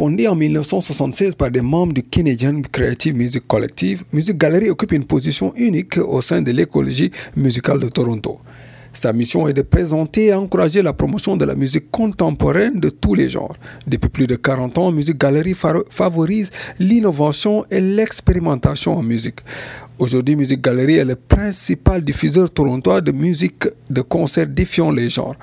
Fondé en 1976 par des membres du Canadian Creative Music Collective, Music Gallery occupe une position unique au sein de l'écologie musicale de Toronto. Sa mission est de présenter et encourager la promotion de la musique contemporaine de tous les genres. Depuis plus de 40 ans, Music Gallery favorise l'innovation et l'expérimentation en musique. Aujourd'hui, Music Gallery est le principal diffuseur torontois de musique de concert défiant les genres.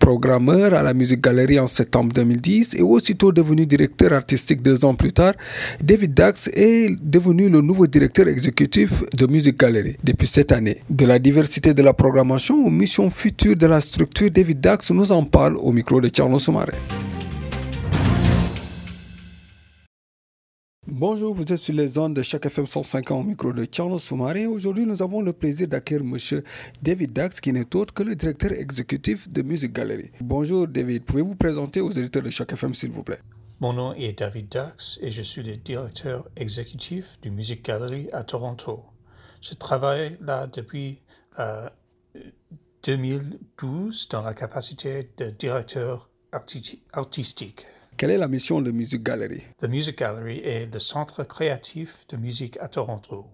Programmeur à la Music Gallery en septembre 2010 et aussitôt devenu directeur artistique deux ans plus tard, David Dax est devenu le nouveau directeur exécutif de Music Gallery depuis cette année. De la diversité de la programmation aux missions futures de la structure, David Dax nous en parle au micro de Charles Soumaré. Bonjour, vous êtes sur les ondes de chaque FM 150 au micro de Charles Soumaré. Aujourd'hui, nous avons le plaisir d'accueillir M. David Dax, qui n'est autre que le directeur exécutif de Music Gallery. Bonjour David, pouvez-vous présenter aux éditeurs de chaque FM s'il vous plaît? Mon nom est David Dax et je suis le directeur exécutif du Music Gallery à Toronto. Je travaille là depuis 2012 dans la capacité de directeur artistique. Quelle est la mission de Music Gallery? The Music Gallery est le centre créatif de musique à Toronto.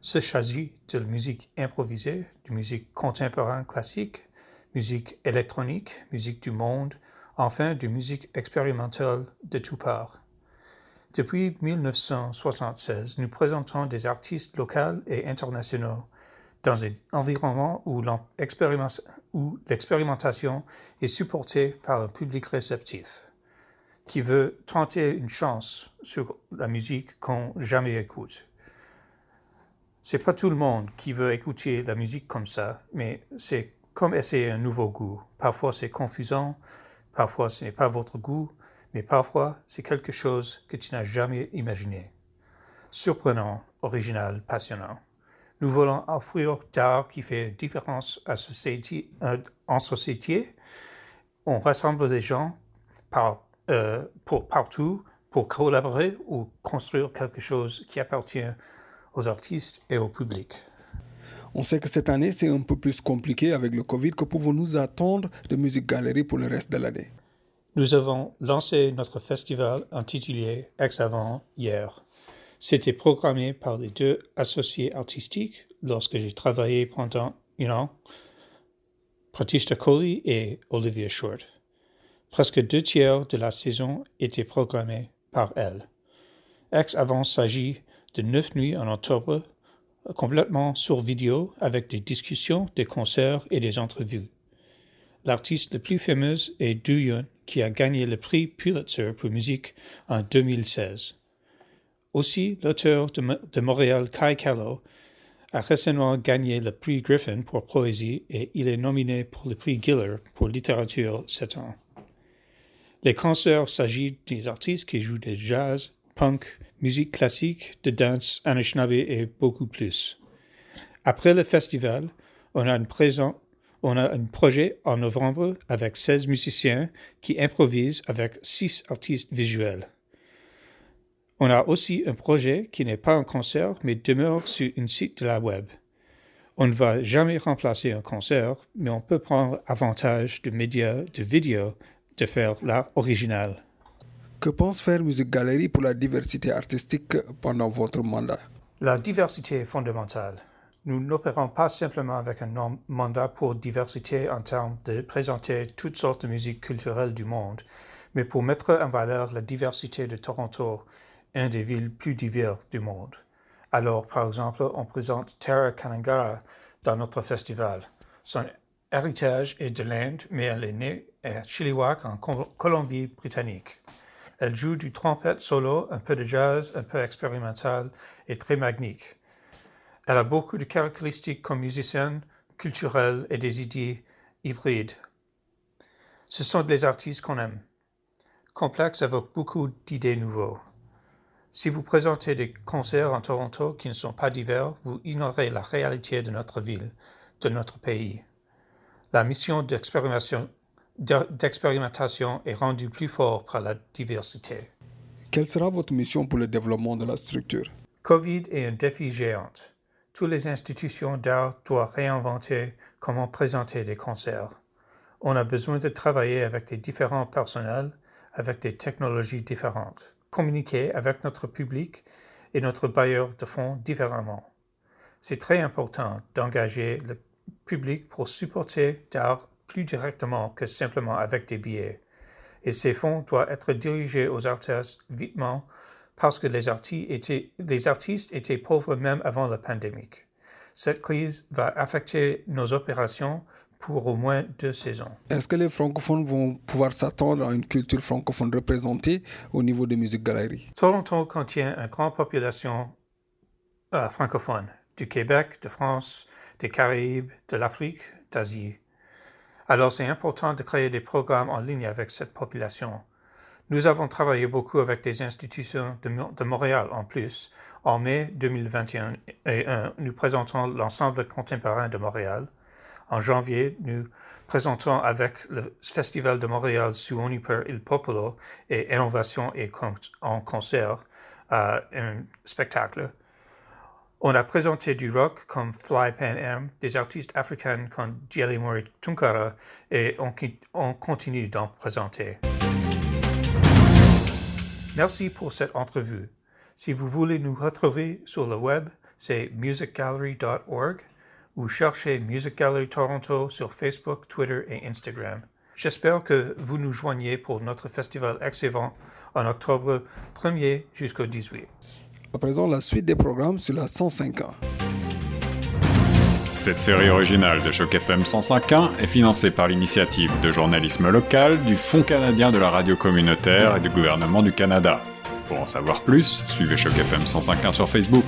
Ce s'agit de musique improvisée, de musique contemporaine classique, musique électronique, musique du monde, enfin de musique expérimentale de toutes parts. Depuis 1976, nous présentons des artistes locaux et internationaux dans un environnement où l'expérimentation est supportée par un public réceptif qui veut tenter une chance sur la musique qu'on jamais écoute. C'est pas tout le monde qui veut écouter la musique comme ça, mais c'est comme essayer un nouveau goût. Parfois c'est confusant, parfois ce n'est pas votre goût, mais parfois c'est quelque chose que tu n'as jamais imaginé. Surprenant, original, passionnant. Nous voulons offrir d'art qui fait différence à société, euh, en société. On rassemble des gens par euh, pour partout pour collaborer ou construire quelque chose qui appartient aux artistes et au public. On sait que cette année, c'est un peu plus compliqué avec le Covid. Que pouvons-nous attendre de Musique Galerie pour le reste de l'année? Nous avons lancé notre festival intitulé Ex-Avant hier. C'était programmé par les deux associés artistiques lorsque j'ai travaillé pendant un an, Pratishta Kohli et Olivia Short. Presque deux tiers de la saison étaient programmés par elle. Ex avant s'agit de neuf nuits en octobre, complètement sur vidéo avec des discussions, des concerts et des entrevues. L'artiste le plus fameuse est Du qui a gagné le prix Pulitzer pour musique en 2016. Aussi, l'auteur de, Montréal, Kai Callow, a récemment gagné le prix Griffin pour poésie et il est nominé pour le prix Giller pour littérature cette année. Les concerts s'agissent des artistes qui jouent des jazz, punk, musique classique, de danse, anishinaabe et beaucoup plus. Après le festival, on a, on a un projet en novembre avec 16 musiciens qui improvisent avec 6 artistes visuels. On a aussi un projet qui n'est pas un concert mais demeure sur un site de la web. On ne va jamais remplacer un concert, mais on peut prendre avantage de médias de vidéo de faire l'art original. Que pense faire Musique Galerie pour la diversité artistique pendant votre mandat? La diversité est fondamentale. Nous n'opérons pas simplement avec un mandat pour diversité en termes de présenter toutes sortes de musiques culturelles du monde, mais pour mettre en valeur la diversité de Toronto, une des villes plus diverses du monde. Alors, par exemple, on présente Tara Kanangara dans notre festival. Son héritage est de l'Inde, mais elle est née à Chilliwack en Colombie-Britannique. Elle joue du trompette solo, un peu de jazz, un peu expérimental et très magnifique. Elle a beaucoup de caractéristiques comme musicienne, culturelle et des idées hybrides. Ce sont des artistes qu'on aime. Complexe avec beaucoup d'idées nouvelles. Si vous présentez des concerts en Toronto qui ne sont pas divers, vous ignorez la réalité de notre ville, de notre pays. La mission d'expérimentation est rendue plus forte par la diversité. Quelle sera votre mission pour le développement de la structure? Covid est un défi géant. Toutes les institutions d'art doivent réinventer comment présenter des concerts. On a besoin de travailler avec des différents personnels, avec des technologies différentes, communiquer avec notre public et notre bailleur de fonds différemment. C'est très important d'engager le public pour supporter d'art plus directement que simplement avec des billets. Et ces fonds doivent être dirigés aux artistes vitement parce que les artistes étaient, les artistes étaient pauvres même avant la pandémie. Cette crise va affecter nos opérations pour au moins deux saisons. Est-ce que les francophones vont pouvoir s'attendre à une culture francophone représentée au niveau des musiques galeries? Toronto contient une grande population euh, francophone du Québec, de France, des Caraïbes, de l'Afrique, d'Asie. Alors c'est important de créer des programmes en ligne avec cette population. Nous avons travaillé beaucoup avec des institutions de, Montréal en plus en mai 2021, nous présentons l'ensemble contemporain de Montréal. En janvier, nous présentons avec le Festival de Montréal Suoni per il Popolo et Innovation et en concert euh, un spectacle. On a présenté du rock comme Fly Pan Am, des artistes africains comme Jelly Mori Tunkara et on, on continue d'en présenter. Merci pour cette entrevue. Si vous voulez nous retrouver sur le web, c'est musicgallery.org ou cherchez Music Gallery Toronto sur Facebook, Twitter et Instagram. J'espère que vous nous joignez pour notre festival Excellent en octobre 1er jusqu'au 18. À présent, la suite des programmes sur la 105.1. Cette série originale de Choc FM 105.1 est financée par l'initiative de journalisme local du Fonds canadien de la radio communautaire et du gouvernement du Canada. Pour en savoir plus, suivez Choc FM 105.1 sur Facebook.